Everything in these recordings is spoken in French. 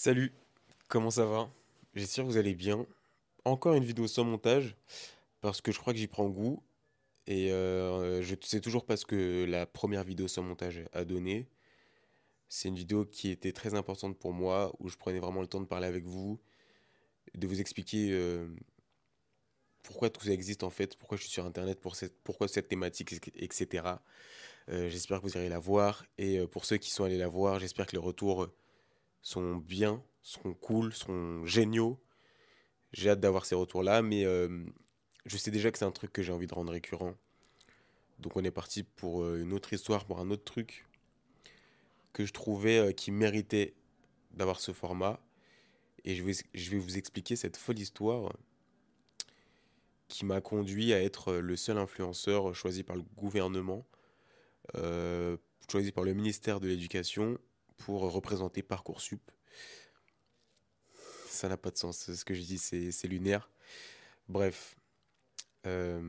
Salut, comment ça va? J'espère que vous allez bien. Encore une vidéo sans montage, parce que je crois que j'y prends goût. Et euh, je sais toujours pas ce que la première vidéo sans montage a donné. C'est une vidéo qui était très importante pour moi, où je prenais vraiment le temps de parler avec vous, de vous expliquer euh, pourquoi tout ça existe en fait, pourquoi je suis sur Internet, pourquoi cette thématique, etc. Euh, j'espère que vous irez la voir. Et euh, pour ceux qui sont allés la voir, j'espère que les retours sont bien, seront cool, seront géniaux. J'ai hâte d'avoir ces retours-là, mais euh, je sais déjà que c'est un truc que j'ai envie de rendre récurrent. Donc on est parti pour euh, une autre histoire, pour un autre truc que je trouvais euh, qui méritait d'avoir ce format. Et je vais, je vais vous expliquer cette folle histoire qui m'a conduit à être le seul influenceur choisi par le gouvernement, choisi par le ministère de l'Éducation pour représenter Parcoursup. Ça n'a pas de sens, ce que je dis, c'est lunaire. Bref, euh,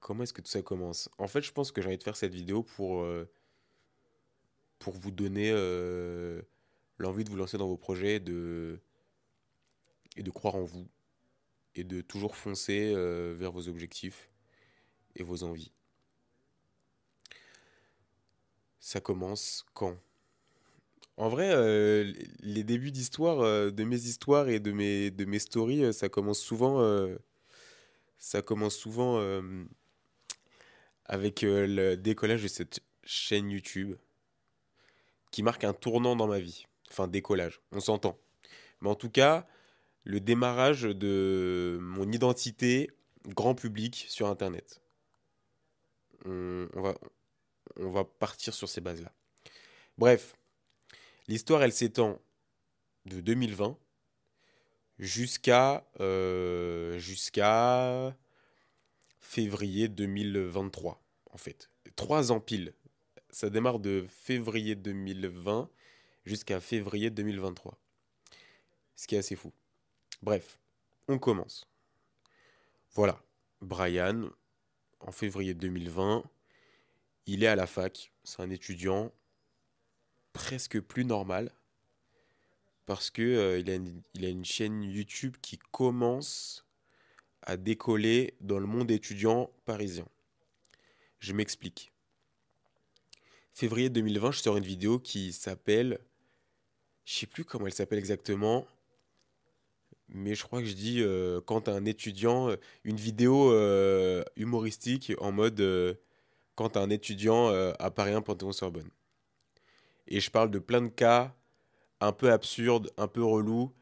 comment est-ce que tout ça commence? En fait, je pense que j'ai envie de faire cette vidéo pour, euh, vous donner euh, l'envie de vous lancer dans vos projets et de croire en vous et de toujours foncer vers vos objectifs et vos envies. Ça commence quand? En vrai, euh, les débuts d'histoire, euh, de mes histoires et de mes, de mes stories, euh, ça commence souvent, ça commence souvent avec le décollage de cette chaîne YouTube qui marque un tournant dans ma vie. Enfin, décollage, on s'entend. Mais en tout cas, le démarrage de mon identité grand public sur Internet. On va, on va partir sur ces bases-là. Bref, l'histoire, elle s'étend de 2020 jusqu'à euh, jusqu'à février 2023, en fait. Trois ans pile. Ça démarre de février 2020 jusqu'à février 2023. Ce qui est assez fou. Bref, on commence. Voilà. Brian, en février 2020, il est à la fac. C'est un étudiant presque plus normal parce que euh, il a une, a une chaîne YouTube qui commence à décoller dans le monde étudiant parisien. Je m'explique. Février 2020, je sors une vidéo qui s'appelle, je sais plus comment elle s'appelle exactement, mais je crois que je dis euh, quand un étudiant, euh, une vidéo euh, humoristique en mode quand un étudiant à Paris 1 Panthéon-Sorbonne. Et je parle de plein de cas un peu absurdes, un peu relous,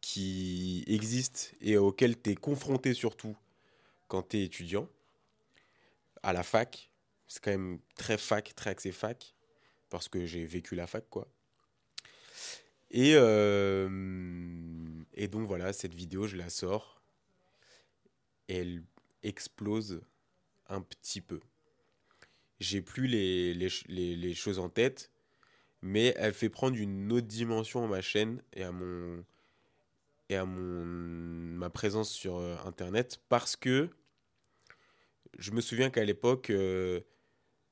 qui existent et auxquels tu es confronté surtout quand tu es étudiant, à la fac. C'est quand même très fac, très axé fac, parce que j'ai vécu la fac, quoi. Et, euh, et donc voilà, cette vidéo, je la sors, elle explose un petit peu. J'ai plus les, les- les choses en tête, mais elle fait prendre une autre dimension à ma chaîne et à mon, et à mon, ma présence sur euh, Internet parce que je me souviens qu'à l'époque, euh,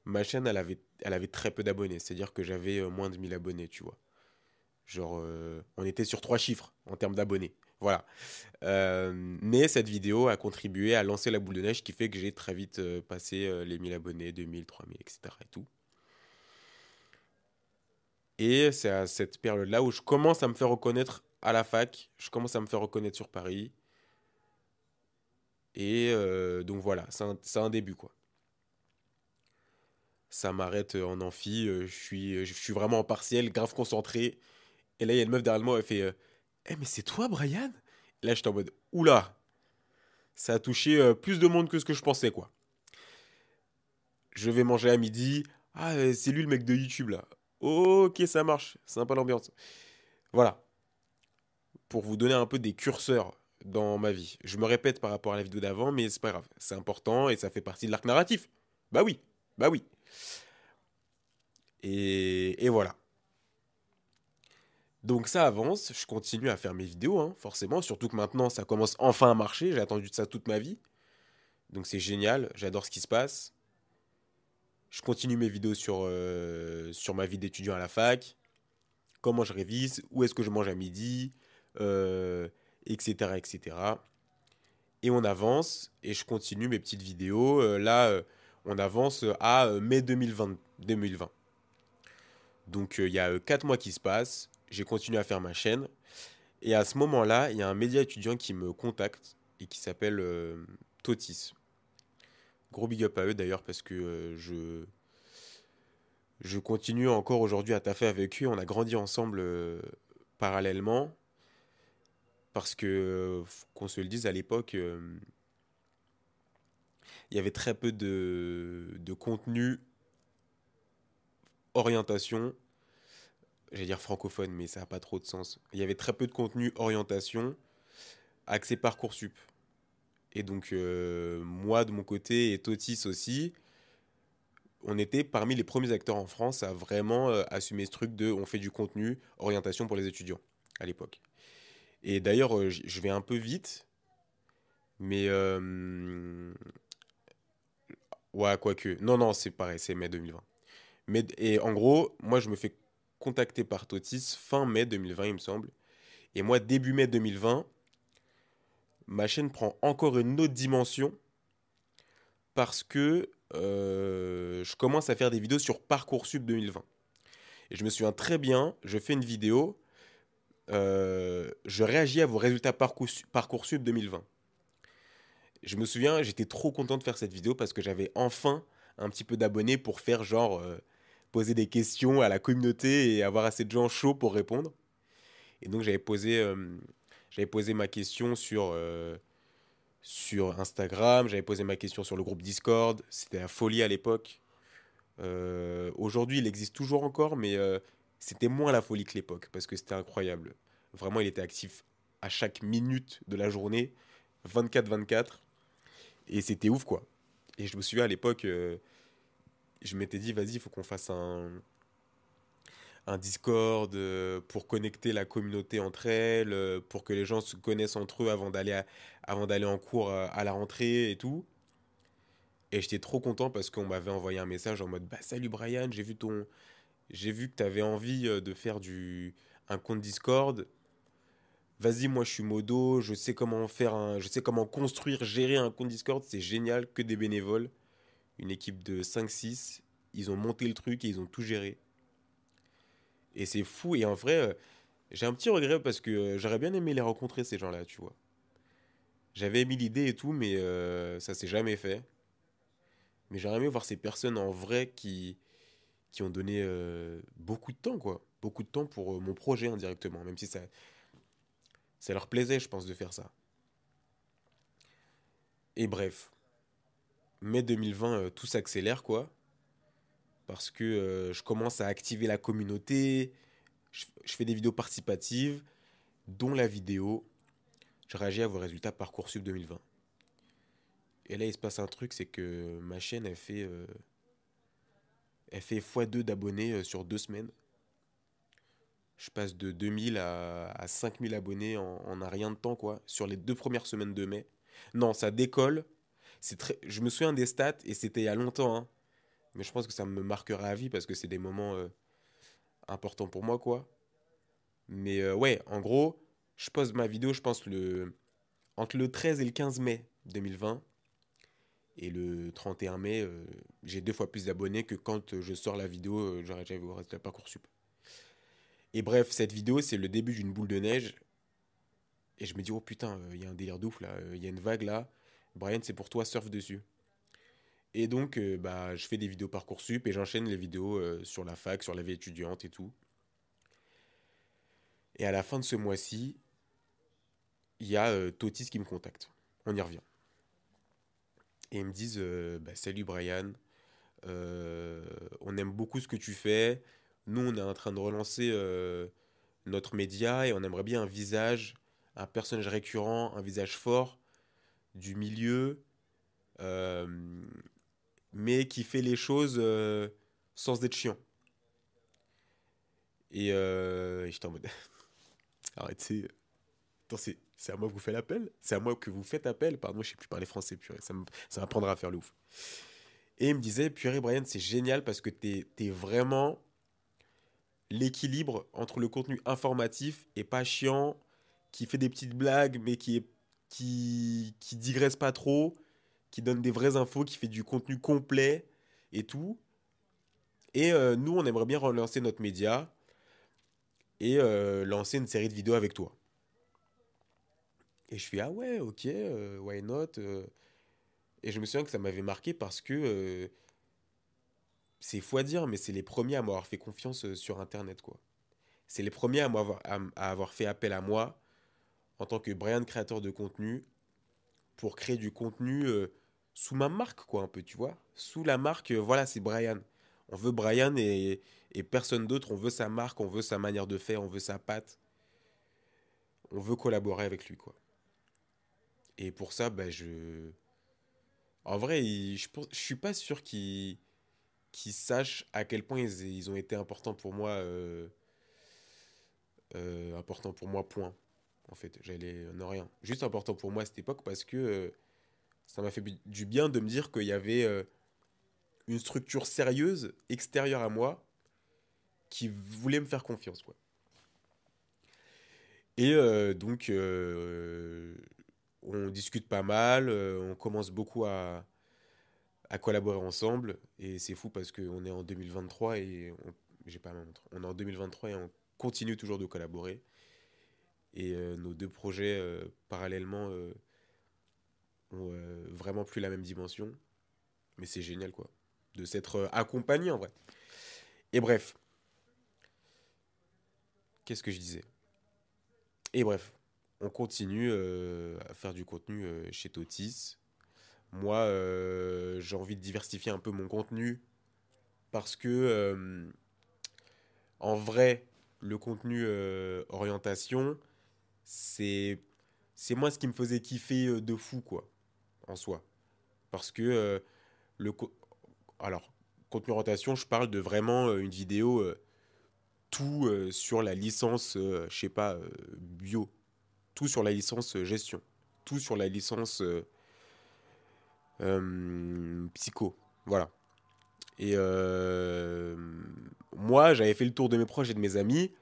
ma chaîne, elle avait, elle avait très peu d'abonnés. C'est-à-dire que j'avais euh, moins de 1000 abonnés, tu vois. Genre, on était sur trois chiffres en termes d'abonnés. Voilà. Mais cette vidéo a contribué à lancer la boule de neige qui fait que j'ai très vite passé les 1000 abonnés, 2000, 3000, etc. et tout. Et c'est à cette période-là où je commence à me faire reconnaître à la fac. Je commence à me faire reconnaître sur Paris. Et euh, donc voilà, c'est un, début, quoi. Ça m'arrête euh, en amphi, euh, je suis, vraiment en partiel, grave concentré. Et là, il y a une meuf derrière moi, elle fait Eh, mais c'est toi, Brian? Et là, j'étais en mode Oula, ça a touché plus de monde que ce que je pensais, quoi. Je vais manger à midi. Ah, c'est lui le mec de YouTube, là. Ok, ça marche, sympa l'ambiance. Voilà, pour vous donner un peu des curseurs dans ma vie. Je me répète par rapport à la vidéo d'avant, mais c'est pas grave. C'est important et ça fait partie de l'arc narratif. Bah oui, bah oui. Et, voilà. Donc ça avance, je continue à faire mes vidéos, hein, forcément, surtout que maintenant ça commence enfin à marcher, j'ai attendu de ça toute ma vie. Donc c'est génial, j'adore ce qui se passe. Je continue mes vidéos sur, euh, sur ma vie d'étudiant à la fac. comment je révise, où est-ce que je mange à midi, etc., etc. Et on avance, et je continue mes petites vidéos. là, on avance à mai 2020. 2020. Donc il y a 4 mois qui se passent, j'ai continué à faire ma chaîne. Et à ce moment-là, il y a un média étudiant qui me contacte et qui s'appelle Totis. Gros big up à eux d'ailleurs parce que je, je continue encore aujourd'hui à taffer avec eux. On a grandi ensemble parallèlement. Parce que, qu'on se le dise, à l'époque, il y avait très peu de, de contenu orientation, j'allais dire francophone, mais ça n'a pas trop de sens. Il y avait très peu de contenu orientation axé Parcoursup. Et donc, euh, moi, de mon côté, et Totis aussi, on était parmi les premiers acteurs en France à vraiment euh, assumer ce truc de on fait du contenu orientation pour les étudiants à l'époque. Et d'ailleurs, euh, je vais un peu vite, mais. ouais, quoique. Non, non, c'est pareil, c'est mai 2020. Mais, et en gros, moi, je me fais contacter par Totis fin mai 2020, il me semble. Et moi, début mai 2020, ma chaîne prend encore une autre dimension parce que euh, je commence à faire des vidéos sur Parcoursup 2020. Et je me souviens très bien, je fais une vidéo, euh, je réagis à vos résultats Parcoursup 2020. Je me souviens, j'étais trop content de faire cette vidéo parce que j'avais enfin un petit peu d'abonnés pour faire genre euh, poser des questions à la communauté et avoir assez de gens chauds pour répondre. Et donc j'avais posé, j'avais posé ma question sur, euh, sur Instagram, j'avais posé ma question sur le groupe Discord, c'était la folie à l'époque. Euh, aujourd'hui il existe toujours encore, mais c'était moins la folie que l'époque, parce que c'était incroyable. Vraiment il était actif à chaque minute de la journée, 24-24, et c'était ouf quoi. Et je me souviens à l'époque je m'étais dit, vas-y, il faut qu'on fasse un, un Discord euh, pour connecter la communauté entre elles, euh, pour que les gens se connaissent entre eux avant d'aller, avant d'aller en cours euh, à, la rentrée et tout. Et j'étais trop content parce qu'on m'avait envoyé un message en mode bah, Salut Brian, j'ai vu, ton... j'ai vu que tu avais envie de faire du... un compte Discord. Vas-y, moi je suis modo, je sais comment faire un... je sais comment construire, gérer un compte Discord, c'est génial, que des bénévoles une équipe de 5-6. Ils ont monté le truc et ils ont tout géré. Et c'est fou. Et en vrai, euh, j'ai un petit regret parce que euh, j'aurais bien aimé les rencontrer, ces gens-là, tu vois. J'avais mis l'idée et tout, mais euh, ça s'est jamais fait. Mais j'aurais aimé voir ces personnes en vrai qui, qui ont donné beaucoup de temps, quoi. Beaucoup de temps pour mon projet indirectement, même si ça, ça leur plaisait, je pense, de faire ça. Et bref, mai 2020, euh, tout s'accélère, quoi. Parce que euh, je commence à activer la communauté, je, fais des vidéos participatives, dont la vidéo Je réagis à vos résultats Parcoursup 2020. Et là, il se passe un truc, c'est que ma chaîne, elle fait, euh, fait x2 d'abonnés sur deux semaines. Je passe de 2000 à, à 5000 abonnés en, en un rien de temps, quoi, sur les deux premières semaines de mai. Non, ça décolle très... Je me souviens des stats et c'était il y a longtemps. Hein. Mais je pense que ça me marquera à vie parce que c'est des moments euh, importants pour moi, quoi. Mais euh, ouais, en gros, je pose ma vidéo, je pense, le... entre le 13 et le 15 mai 2020. Et le 31 mai, euh, j'ai deux fois plus d'abonnés que quand je sors la vidéo, j'aurais déjà vu le Parcoursup. Et bref, cette vidéo, c'est le début d'une boule de neige. Et je me dis, oh putain, il y a un délire d'ouf là, il y a une vague là. Brian, c'est pour toi, surfe dessus. Et donc, euh, bah, je fais des vidéos Parcoursup et j'enchaîne les vidéos euh, sur la fac, sur la vie étudiante et tout. Et à la fin de ce mois-ci, il y a euh, Totis qui me contacte. On y revient. Et ils me disent bah, Salut Brian, on aime beaucoup ce que tu fais. Nous, on est en train de relancer notre média et on aimerait bien un visage, un personnage récurrent, un visage fort du milieu, mais qui fait les choses euh, sans être chiant. Et, euh, j'étais en mode. Arrêtez. c'est, à moi que vous faites l'appel? C'est à moi que vous faites appel? Pardon, je sais plus parler français, purée. Ça, m'apprendra à faire le ouf. Et il me disait, purée, Brian, c'est génial parce que t'es, es vraiment l'équilibre entre le contenu informatif et pas chiant, qui fait des petites blagues, mais qui, est, qui, qui digresse pas trop, qui donne des vraies infos, qui fait du contenu complet et tout. Et euh, nous, on aimerait bien relancer notre média et euh, lancer une série de vidéos avec toi. Et je fais, ah ouais, ok, euh, why not Et je me souviens que ça m'avait marqué parce que c'est fou à dire, mais c'est les premiers à m'avoir fait confiance sur Internet, quoi. C'est les premiers à, m'avoir, à, avoir fait appel à moi en tant que Brian, créateur de contenu, pour créer du contenu sous ma marque, quoi, un peu, tu vois. Sous la marque, voilà, c'est Brian. On veut Brian et, personne d'autre. On veut sa marque, on veut sa manière de faire, on veut sa patte. On veut collaborer avec lui, quoi. Et pour ça, bah, je. En vrai, je, je suis pas sûr qu'ils sachent à quel point ils, ont été importants pour moi. Euh, euh, importants pour moi, point. En fait, j'allais. Non, rien. Juste important pour moi à cette époque parce que euh, ça m'a fait du bien de me dire qu'il y avait une structure sérieuse, extérieure à moi, qui voulait me faire confiance. Quoi. Et euh, donc, euh, on discute pas mal, euh, on commence beaucoup à, à collaborer ensemble. Et c'est fou parce qu'on est en 2023 et on, j'ai pas montre. On est en 2023 et on continue toujours de collaborer. Et nos deux projets parallèlement ont vraiment plus la même dimension. Mais c'est génial quoi de s'être euh, accompagné en vrai. Et bref. Qu'est-ce que je disais? Et bref, on continue euh, à faire du contenu euh, chez Totis. Moi, j'ai envie de diversifier un peu mon contenu parce que, en vrai, le contenu orientation, c'est c'est moi ce qui me faisait kiffer de fou, quoi, en soi. Parce que le, alors, contenu orientation, je parle de vraiment euh, une vidéo euh, tout euh, sur la licence, je sais pas, bio, tout sur la licence gestion, tout sur la licence psycho, voilà. Et moi, j'avais fait le tour de mes proches et de mes amis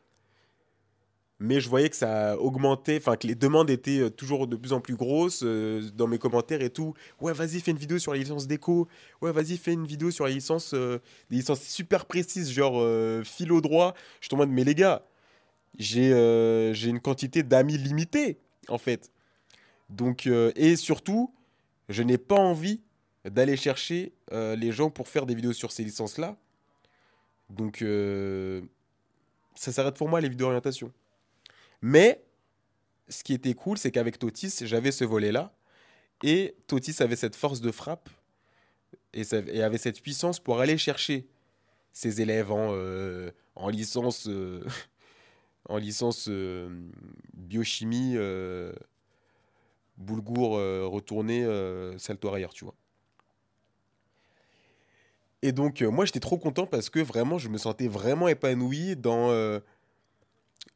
mais je voyais que ça augmentait, enfin que les demandes étaient euh, toujours de plus en plus grosses euh, dans mes commentaires et tout. Ouais, vas-y, fais une vidéo sur les licences déco. Ouais, vas-y, fais une vidéo sur les licences, euh, des licences super précises, genre philo droit. Je suis en mode, mais les gars, j'ai une quantité d'amis limitée, en fait. Donc, et surtout, je n'ai pas envie d'aller chercher les gens pour faire des vidéos sur ces licences-là. Donc, ça s'arrête pour moi les vidéos d'orientation. Mais ce qui était cool, c'est qu'avec Totis, j'avais ce volet-là. Et Totis avait cette force de frappe et, avait cette puissance pour aller chercher ses élèves en, euh, en licence, euh, en licence euh, biochimie, boulgour retourné, salto arrière, tu vois. Et donc, moi, j'étais trop content parce que vraiment, je me sentais vraiment épanoui dans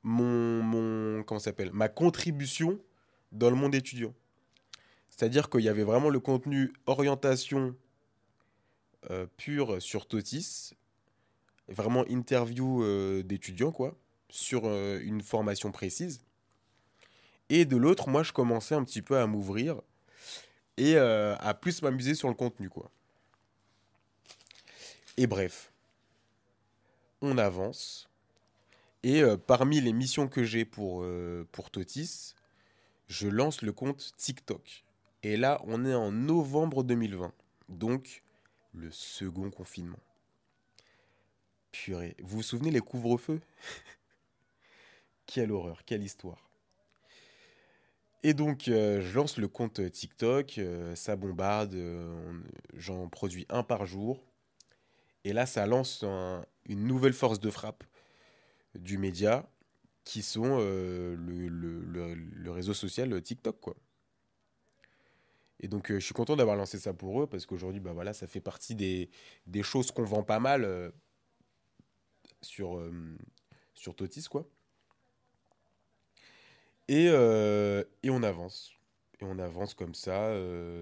mon, mon comment s'appelle ma contribution dans le monde étudiant. C'est-à-dire qu'il y avait vraiment le contenu orientation euh, pure sur Totis, vraiment interview euh, d'étudiants quoi, sur euh, une formation précise. Et de l'autre, moi, je commençais un petit peu à m'ouvrir et à plus m'amuser sur le contenu quoi. Et bref, on avance. Et euh, parmi les missions que j'ai pour, euh, pour Totis, je lance le compte TikTok. Et là, on est en novembre 2020. Donc, le second confinement. Purée. Vous vous souvenez les couvre-feux? Quelle horreur, quelle histoire. Et donc, euh, je lance le compte TikTok, ça bombarde, j'en produis un par jour. Et là, ça lance une nouvelle force de frappe du média qui sont euh, le, réseau social TikTok quoi. Et donc euh, je suis content d'avoir lancé ça pour eux parce qu'aujourd'hui bah voilà ça fait partie des, choses qu'on vend pas mal euh, sur sur Totis quoi. Et, et on avance. Et on avance comme ça.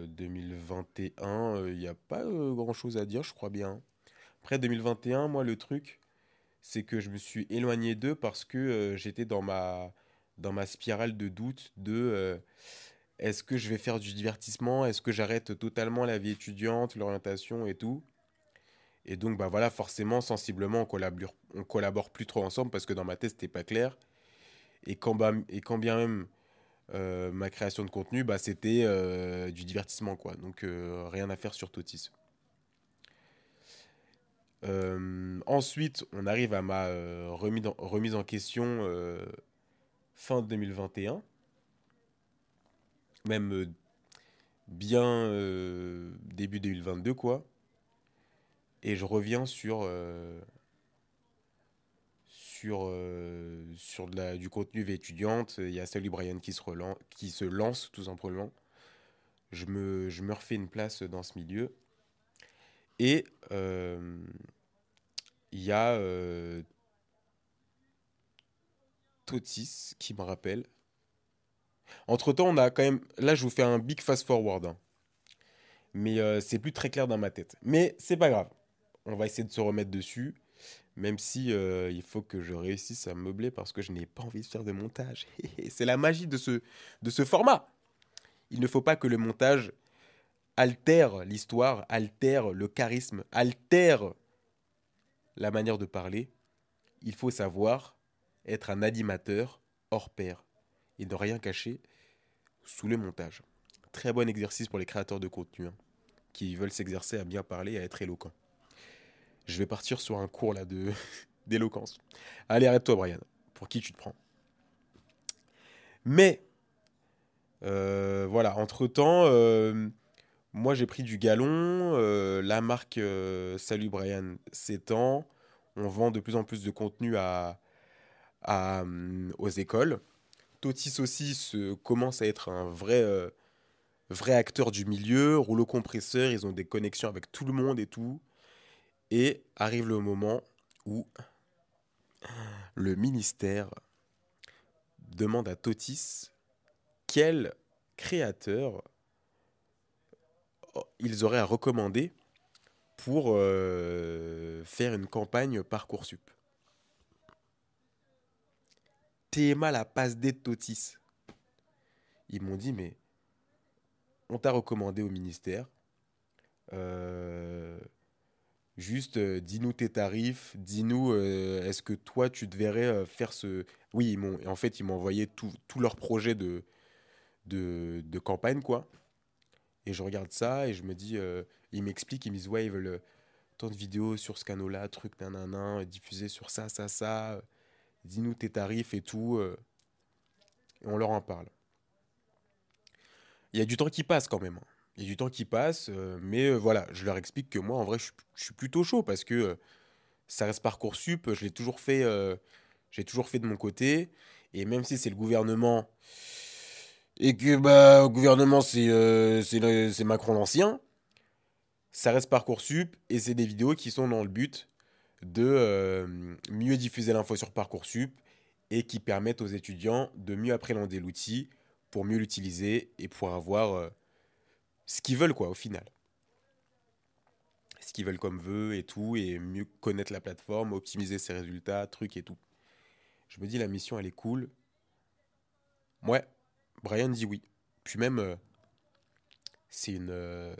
2021, il n'y a pas grand chose à dire, je crois bien. Après 2021, moi, le truc, c'est que je me suis éloigné d'eux parce que euh, j'étais dans ma, dans ma spirale de doute de euh, est-ce que je vais faire du divertissement, est-ce que j'arrête totalement la vie étudiante, l'orientation et tout? Et donc, bah voilà, forcément, sensiblement, on collabore, on collabore plus trop ensemble parce que dans ma tête, c'était pas clair. Et quand, bah, et quand bien même euh, ma création de contenu, bah, c'était du divertissement, quoi. Donc, rien à faire sur Totis. Ensuite, on arrive à ma remise, en, remise en question fin 2021. Même bien début 2022, quoi. Et je reviens sur, sur, euh, sur du contenu vie étudiante. Il y a Sally Brian qui se, relance, qui se lance tout simplement. Je me, je me refais une place dans ce milieu. Et euh, il y a euh, Totis qui me rappelle. Entre temps, on a quand même. Là, je vous fais un big fast forward. Hein. Mais c'est plus très clair dans ma tête. Mais c'est pas grave. On va essayer de se remettre dessus. Même si euh, il faut que je réussisse à meubler parce que je n'ai pas envie de faire de montage. c'est la magie de ce format. Il ne faut pas que le montage altère l'histoire, altère le charisme, altère la manière de parler. Il faut savoir être un animateur hors pair et ne rien cacher sous le montage. Très bon exercice pour les créateurs de contenu hein, qui veulent s'exercer à bien parler et à être éloquent. Je vais partir sur un cours là de d'éloquence. Allez, arrête-toi, Brian. Pour qui tu te prends? Mais euh, voilà, entre temps, euh, moi j'ai pris du galon. Euh, la marque Salut Brian s'étend. On vend de plus en plus de contenu à, aux écoles. Totis aussi commence à être un vrai, vrai acteur du milieu. Rouleau compresseur, ils ont des connexions avec tout le monde et tout. Et arrive le moment où le ministère demande à Totis quel créateur ils auraient à recommander pour euh, faire une campagne Parcoursup. TMA la passe D de Totis. Ils m'ont dit, mais on t'a recommandé au ministère. Euh, Juste, euh, dis-nous tes tarifs, dis-nous, est-ce que toi, tu devrais euh, faire ce... Oui, ils en fait, ils m'ont envoyé tout, leur projet de, de, de, campagne, quoi. Et je regarde ça et je me dis, ils m'expliquent, ils me disent, ouais, ils veulent tant de vidéos sur ce canal-là, truc, nanana, diffusé sur ça, ça, ça. Dis-nous tes tarifs et tout. et on leur en parle. Il y a du temps qui passe quand même. Hein. Il y a du temps qui passe, euh, mais euh, voilà, je leur explique que moi, en vrai, je, suis plutôt chaud parce que euh, ça reste Parcoursup, je l'ai toujours fait, j'ai toujours fait de mon côté, et même si c'est le gouvernement, et que bah, le gouvernement, c'est c'est Macron l'ancien, ça reste Parcoursup, et c'est des vidéos qui sont dans le but de mieux diffuser l'info sur Parcoursup, et qui permettent aux étudiants de mieux appréhender l'outil pour mieux l'utiliser et pour avoir ce qu'ils veulent, quoi, au final. Ce qu'ils veulent comme vœu et tout, et mieux connaître la plateforme, optimiser ses résultats, trucs et tout. Je me dis, la mission, elle est cool. Ouais, Brian dit oui. Puis même, euh, c'est une. Euh,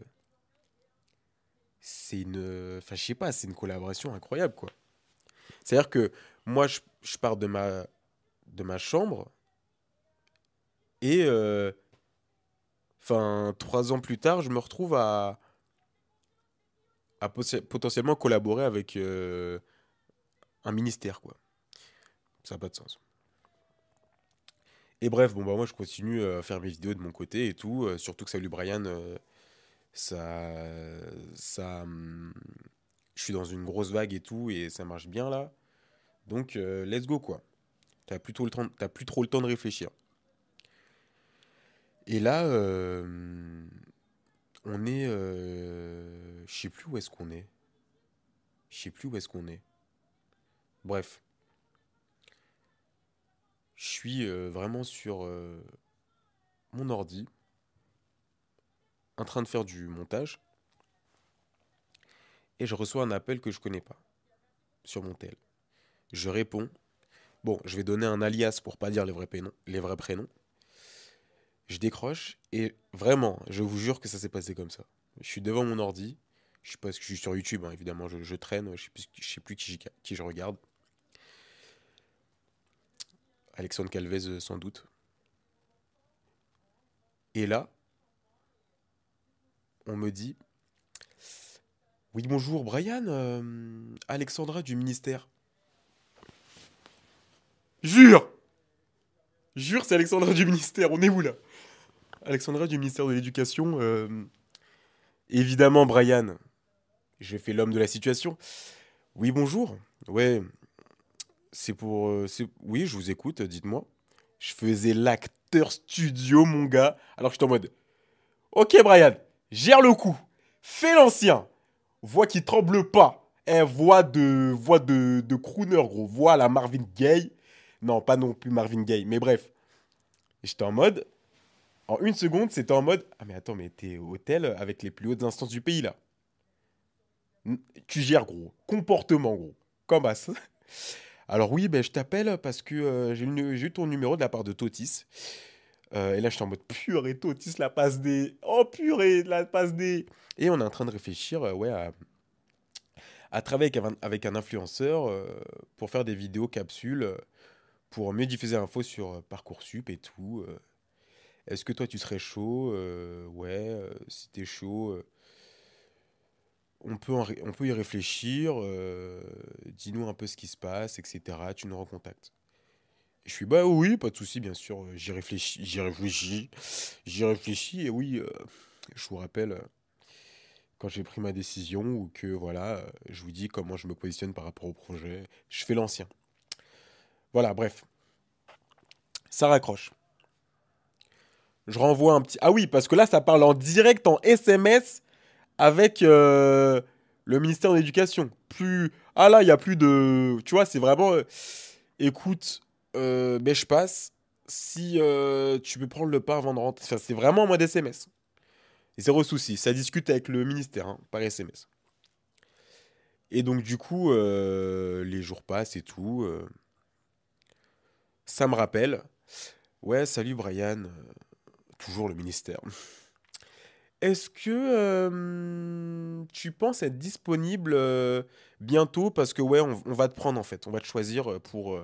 c'est une. Enfin, je sais pas, c'est une collaboration incroyable, quoi. C'est-à-dire que moi, je, pars de ma, de ma chambre et euh, Enfin, trois ans plus tard, je me retrouve à, à potentiellement collaborer avec un ministère, quoi. Ça n'a pas de sens. Et bref, bon, bah, moi, je continue à faire mes vidéos de mon côté et tout. Euh, surtout que Salut Brian, euh, ça. ça hum, je suis dans une grosse vague et tout, et ça marche bien là. Donc, let's go, quoi. T'as plus, trop le temps, plus trop le temps de réfléchir. Et là, euh, on est. Euh, je sais plus où est-ce qu'on est. Je sais plus où est-ce qu'on est. Bref. Je suis euh, vraiment sur mon ordi, en train de faire du montage, et je reçois un appel que je connais pas sur mon tel. Je réponds. Bon, je vais donner un alias pour pas dire les vrais prénoms. Les vrais prénoms. Je décroche et vraiment, je vous jure que ça s'est passé comme ça. Je suis devant mon ordi. Je sais pas je suis sur YouTube, hein, évidemment, je, traîne. Je sais plus, sais plus qui je regarde. Alexandre Calvez, euh, sans doute. Et là, on me dit Oui, bonjour, Brian, euh, Alexandra du ministère. Jure Jure, c'est Alexandra du ministère, on est où là? Alexandra du ministère de l'Éducation. Euh, évidemment, Brian, j'ai fait l'homme de la situation. Oui, bonjour. Ouais, c'est pour. Euh, oui, je vous écoute, dites-moi. Je faisais l'acteur studio, mon gars. Alors je suis en mode. Ok, Brian, gère le coup. Fais l'ancien. Voix qui tremble pas. Eh, voix de, voix de, de crooner, gros. Voix la Marvin Gaye. Non, pas non plus Marvin Gaye, mais bref. J'étais en mode. En une seconde, c'était en mode. Ah, mais attends, mais t'es hôtel avec les plus hautes instances du pays, là. Tu gères, gros. Comportement, gros. Comme as. Alors oui, ben, je t'appelle parce que euh, j'ai eu ton numéro de la part de Totis. Euh, et là, je suis en mode purée, Totis, la passe des. Oh purée, la passe des. Et on est en train de réfléchir euh, ouais, à, travailler avec un, influenceur pour faire des vidéos capsules pour mieux diffuser l'info sur Parcoursup et tout. Est-ce que toi, tu serais chaud Ouais, si t'es chaud on peut, on peut y réfléchir, euh, dis-nous un peu ce qui se passe, etc. Tu nous recontactes. je suis bah oui, pas de souci, bien sûr, j'y réfléchis, j'y réfléchis, j'y réfléchis, et oui, euh, je vous rappelle, quand j'ai pris ma décision, ou que voilà, je vous dis comment je me positionne par rapport au projet, je fais l'ancien. Voilà, bref. Ça raccroche. Je renvoie un petit. Ah oui, parce que là, ça parle en direct, en SMS avec euh, le ministère de l'Éducation. Plus ah là, il y a plus de tu vois, c'est vraiment euh, écoute euh, mais je passe si tu peux prendre le pas avant de rentrer. Enfin, c'est vraiment en mode SMS. Zéro souci, ça discute avec le ministère hein, par SMS. Et donc du coup, les jours passent et tout. ça me rappelle. Ouais, salut Brian. toujours le ministère. Est-ce que tu penses être disponible bientôt? Parce que ouais, on, va te prendre en fait. On va te choisir pour,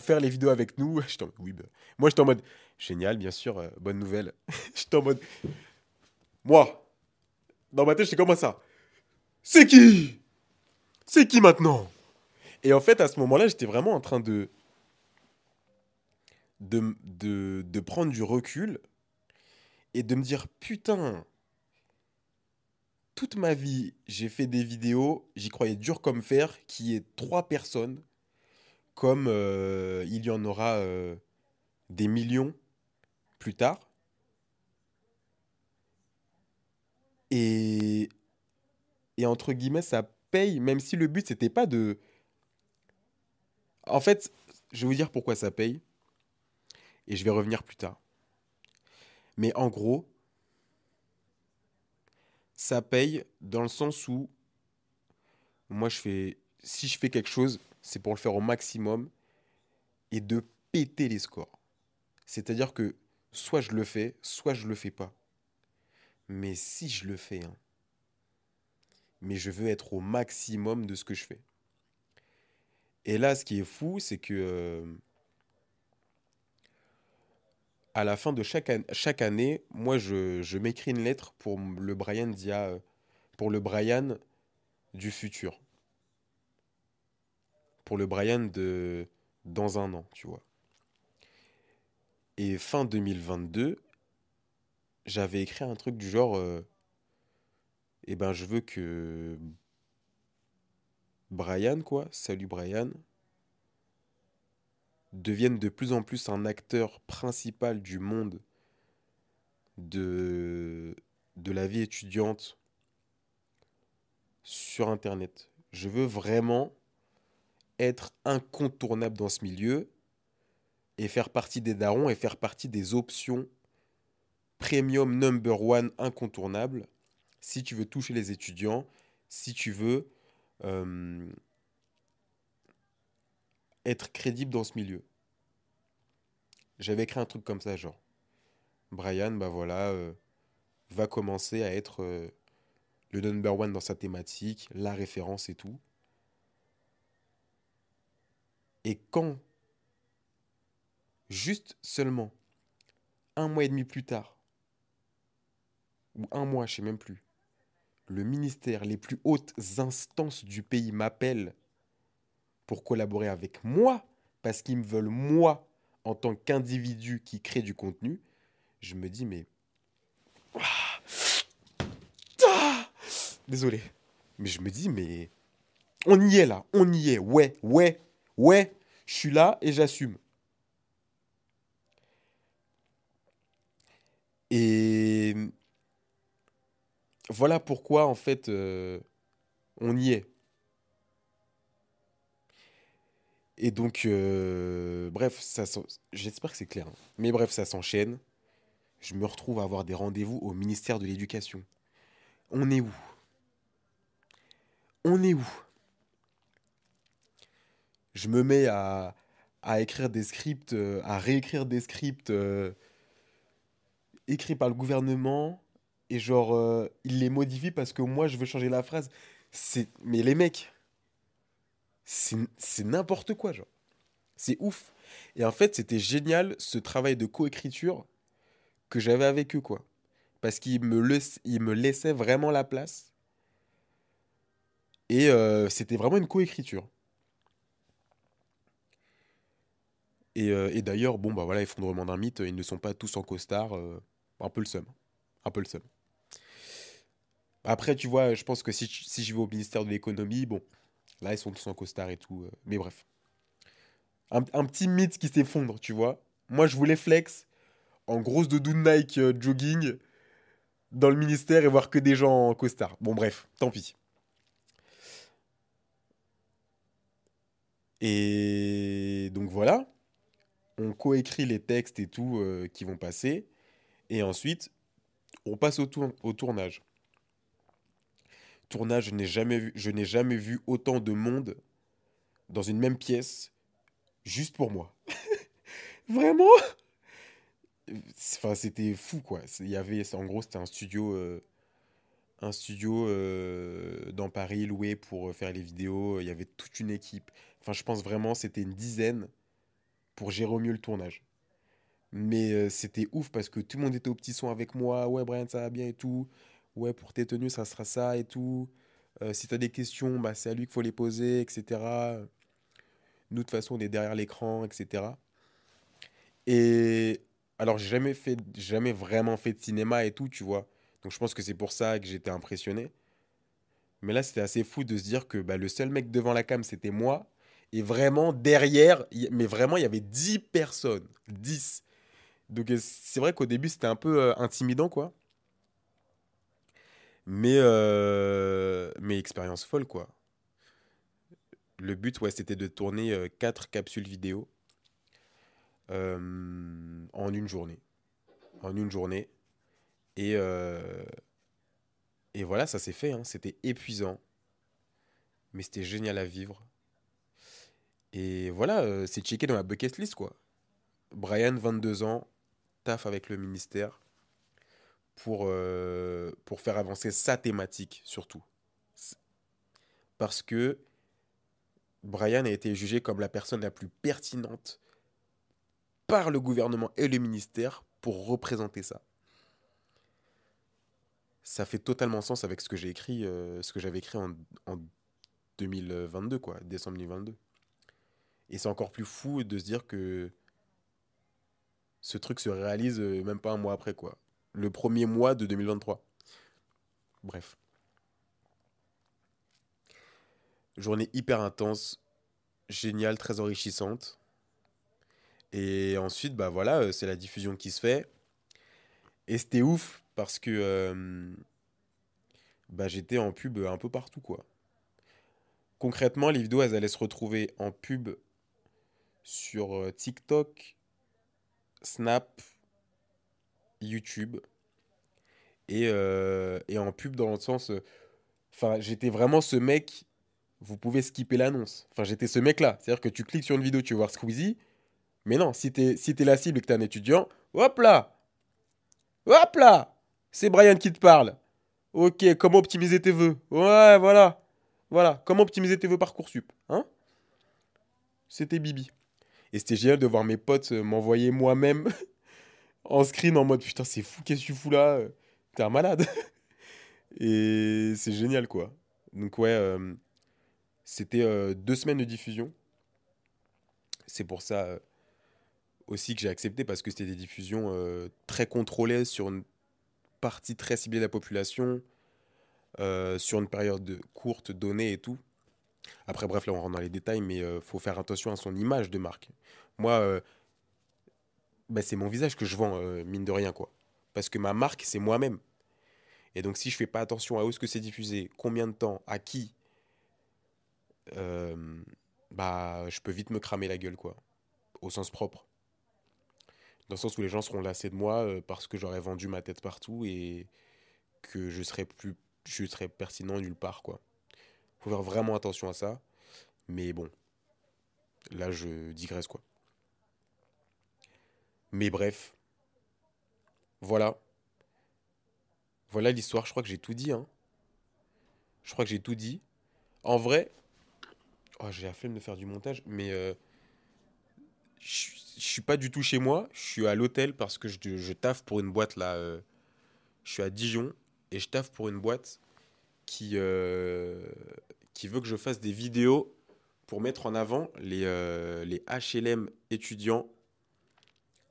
faire les vidéos avec nous. oui, bah, Moi, j'étais en mode génial, bien sûr, bonne nouvelle. j'étais en mode moi, dans ma tête, j'étais comme ça. C'est qui? C'est qui maintenant? Et en fait, à ce moment-là, j'étais vraiment en train de, de prendre du recul et de me dire putain toute ma vie, j'ai fait des vidéos, j'y croyais dur comme fer, qui est trois personnes, comme euh, il y en aura euh, des millions plus tard. Et, et entre guillemets, ça paye, même si le but, c'était pas de... En fait, je vais vous dire pourquoi ça paye, et je vais revenir plus tard. Mais en gros, ça paye dans le sens où moi je fais si je fais quelque chose, c'est pour le faire au maximum et de péter les scores. C'est-à-dire que soit je le fais, soit je le fais pas. Mais si je le fais, hein, mais je veux être au maximum de ce que je fais. Et là, ce qui est fou, c'est que euh, à la fin de chaque, année, moi, je, m'écris une lettre pour le Brian d'IA, pour le Brian du futur. Pour le Brian de dans un an, tu vois. Et fin 2022, j'avais écrit un truc du genre, euh, eh ben, je veux que Brian, quoi, salut Brian, deviennent de plus en plus un acteur principal du monde de, de la vie étudiante sur Internet. Je veux vraiment être incontournable dans ce milieu et faire partie des darons et faire partie des options premium number one incontournables si tu veux toucher les étudiants, si tu veux euh, être crédible dans ce milieu. J'avais écrit un truc comme ça, genre, Brian, bah voilà, euh, va commencer à être euh, le number one dans sa thématique, la référence et tout. Et quand, juste seulement, un mois et demi plus tard, ou un mois, je sais même plus, le ministère, les plus hautes instances du pays m'appellent pour collaborer avec moi, parce qu'ils me veulent moi en tant qu'individu qui crée du contenu, je me dis mais... Ah, ah, désolé. Mais je me dis mais... On y est là, on y est, ouais, ouais, ouais, je suis là et j'assume. Et voilà pourquoi, en fait, euh, on y est. Et donc, euh, bref, j'espère que c'est clair. Hein. Mais bref, ça s'enchaîne. Je me retrouve à avoir des rendez-vous au ministère de l'Éducation. On est où? On est où? Je me mets à, écrire des scripts, euh, à réécrire des scripts écrits par le gouvernement et genre, euh, il les modifie parce que moi, je veux changer la phrase. Mais les mecs, c'est, n'importe quoi, genre. C'est ouf. Et en fait, c'était génial ce travail de coécriture que j'avais avec eux, quoi. Parce qu'ils me, me laissaient vraiment la place. Et euh, c'était vraiment une coécriture. Et, euh, et d'ailleurs, bon, bah voilà, effondrement d'un mythe, ils ne sont pas tous en costard. un peu le seum. Un peu le seum. Après, tu vois, je pense que si, si je vais au ministère de l'économie, bon, là, ils sont tous en costard et tout. Euh, mais bref. Un, petit mythe qui s'effondre, tu vois. Moi, je voulais flex en grosse de Nike euh, jogging dans le ministère et voir que des gens en costard. Bon, bref, tant pis. Et donc voilà, on coécrit les textes et tout euh, qui vont passer. Et ensuite, on passe au tournage tournage, je n'ai jamais vu, je n'ai jamais vu autant de monde dans une même pièce juste pour moi. Vraiment? Enfin, c'était fou quoi. Il y avait, en gros, c'était un studio, euh, un studio euh, dans Paris loué pour faire les vidéos. Il y avait toute une équipe. Enfin, je pense vraiment, c'était une dizaine pour gérer au mieux le tournage. Mais euh, c'était ouf parce que tout le monde était au petit son avec moi. Ouais, Brian, ça va bien et tout ouais, pour tes tenues, ça sera ça et tout. Euh, si tu as des questions, bah, c'est à lui qu'il faut les poser, etc. Nous, de toute façon, on est derrière l'écran, etc. Et alors, j'ai jamais, fait, jamais vraiment fait de cinéma et tout, tu vois. Donc, je pense que c'est pour ça que j'étais impressionné. Mais là, c'était assez fou de se dire que bah, le seul mec devant la cam, c'était moi. Et vraiment, derrière, mais vraiment, il y avait 10 personnes. 10. Donc, c'est vrai qu'au début, c'était un peu euh, intimidant, quoi. Mais, euh, mais expérience folle, quoi. Le but, ouais, c'était de tourner euh, quatre capsules vidéo euh, en une journée. En une journée. Et, voilà, ça s'est fait. Hein. C'était épuisant. Mais c'était génial à vivre. Et voilà, c'est checké dans ma bucket list, quoi. Brian, 22 ans, taf avec le ministère pour, euh, pour faire avancer sa thématique surtout. Parce que Brian a été jugé comme la personne la plus pertinente par le gouvernement et le ministère pour représenter ça. Ça fait totalement sens avec ce que j'ai écrit, euh, ce que j'avais écrit en, en 2022, quoi, décembre 2022. Et c'est encore plus fou de se dire que ce truc se réalise euh, même pas un mois après, quoi le premier mois de 2023. Bref. Journée hyper intense, géniale, très enrichissante. Et ensuite, bah voilà, euh, c'est la diffusion qui se fait. Et c'était ouf parce que euh, bah, j'étais en pub un peu partout, quoi. Concrètement, les vidéos, elles allaient se retrouver en pub sur euh, TikTok, Snap, YouTube et, euh, et en pub dans le sens. Euh, enfin, j'étais vraiment ce mec vous pouvez skipper l'annonce. Enfin, j'étais ce mec-là. C'est-à-dire que tu cliques sur une vidéo, tu veux voir Squeezie. Mais non, si t'es si es la cible et que t'es un étudiant, hop là Hop là C'est Brian qui te parle. Ok, comment optimiser tes vœux? Ouais, voilà. Voilà, comment optimiser tes vœux Parcoursup. Hein? C'était Bibi. Et c'était génial de voir mes potes euh, m'envoyer moi-même en screen en mode putain, c'est fou, qu'est-ce que tu fous là? T'es un malade. Et c'est génial quoi. Donc ouais, euh, c'était euh, deux semaines de diffusion. C'est pour ça aussi que j'ai accepté parce que c'était des diffusions très contrôlées sur une partie très ciblée de la population, sur une période courte donnée et tout. Après, bref, là, on rentre dans les détails, mais euh, faut faire attention à son image de marque. Moi, euh, bah, c'est mon visage que je vends, euh, mine de rien, quoi. Parce que ma marque, c'est moi-même. Et donc, si je fais pas attention à où est-ce que c'est diffusé, combien de temps, à qui, bah, je peux vite me cramer la gueule, quoi. Au sens propre. Dans le sens où les gens seront lassés de moi parce que j'aurais vendu ma tête partout et que je serais plus, je serais pertinent nulle part, quoi faut faire vraiment attention à ça. Mais bon, là je digresse quoi. Mais bref, voilà. Voilà l'histoire, je crois que j'ai tout dit. Hein. Je crois que j'ai tout dit. En vrai, oh, j'ai la flemme de faire du montage, mais euh, je, suis pas du tout chez moi. Je suis à l'hôtel parce que je, taffe pour une boîte là. Euh, je suis à Dijon et je taffe pour une boîte qui, euh, qui veut que je fasse des vidéos pour mettre en avant les, euh, les HLM étudiants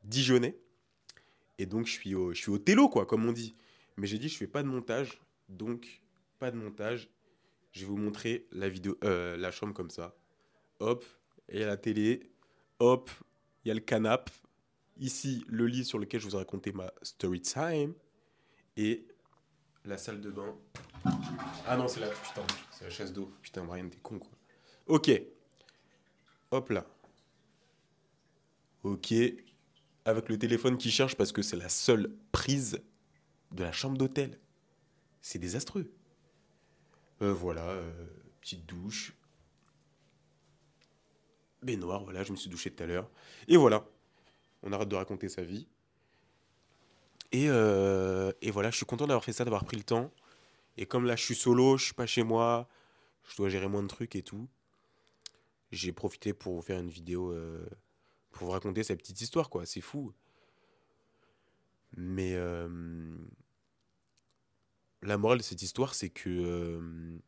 dijonnais. Et donc, je suis, au, je suis au télo, quoi, comme on dit. Mais j'ai dit, je fais pas de montage. Donc, pas de montage. Je vais vous montrer la vidéo, euh, la chambre comme ça. Hop, il y a la télé. Hop, il y a le canapé. Ici, le lit sur lequel je vous ai raconté ma story time. Et la salle de bain. Ah non, c'est la. Putain, c'est la chaise d'eau. Putain, Brian, t'es con, quoi. Ok. Hop là. Ok. Avec le téléphone qui cherche parce que c'est la seule prise de la chambre d'hôtel. C'est désastreux. Euh, voilà. Euh, petite douche. Baignoire, voilà, je me suis douché tout à l'heure. Et voilà. On arrête de raconter sa vie. Euh, et, voilà, je suis content d'avoir fait ça, d'avoir pris le temps. Et comme là, je suis solo, je suis pas chez moi, je dois gérer moins de trucs et tout. J'ai profité pour vous faire une vidéo, pour vous raconter cette petite histoire, quoi. C'est fou. Mais euh, la morale de cette histoire, c'est que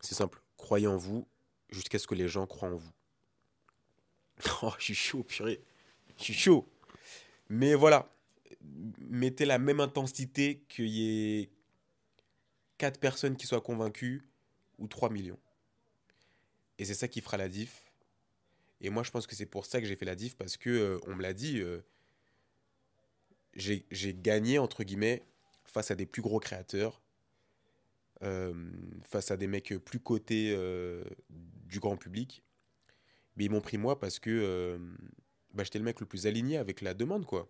c'est simple. Croyez en vous jusqu'à ce que les gens croient en vous. Oh, je suis chaud, purée. Je suis chaud. Mais voilà, mettez la même intensité qu'il y ait 4 personnes qui soient convaincues ou 3 millions. Et c'est ça qui fera la diff. Et moi, je pense que c'est pour ça que j'ai fait la diff, parce que euh, on me l'a dit, euh, j'ai gagné, entre guillemets, face à des plus gros créateurs, euh, face à des mecs plus cotés du grand public. Mais ils m'ont pris moi parce que bah, j'étais le mec le plus aligné avec la demande, quoi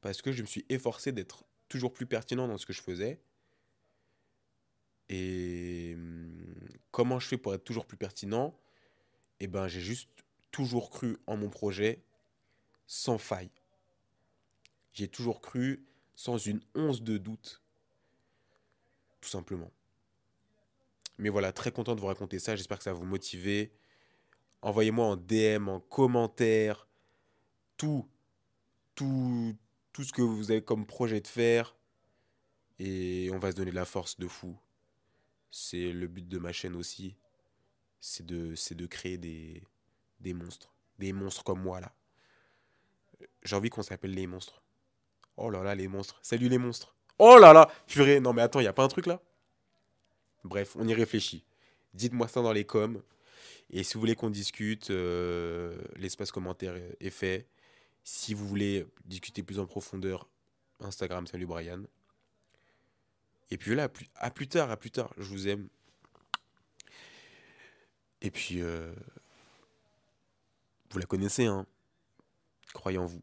parce que je me suis efforcé d'être toujours plus pertinent dans ce que je faisais. Et hum, comment je fais pour être toujours plus pertinent? Eh ben, j'ai juste toujours cru en mon projet sans faille. J'ai toujours cru sans une once de doute. Tout simplement. Mais voilà, très content de vous raconter ça. J'espère que ça va vous motiver. Envoyez-moi en DM, en commentaire, tout, tout, tout ce que vous avez comme projet de faire. Et on va se donner de la force de fou. C'est le but de ma chaîne aussi. C'est de, de créer des, des monstres. Des monstres comme moi là. J'ai envie qu'on s'appelle les monstres. Oh là là, les monstres. Salut les monstres. Oh là là, purée. Non mais attends, il a pas un truc là? Bref, on y réfléchit. Dites-moi ça dans les coms. Et si vous voulez qu'on discute, euh, l'espace commentaire est fait. Si vous voulez discuter plus en profondeur, Instagram, salut Brian. Et puis là, à plus tard, à plus tard, je vous aime. Et puis, euh, vous la connaissez, hein. Croyez en vous.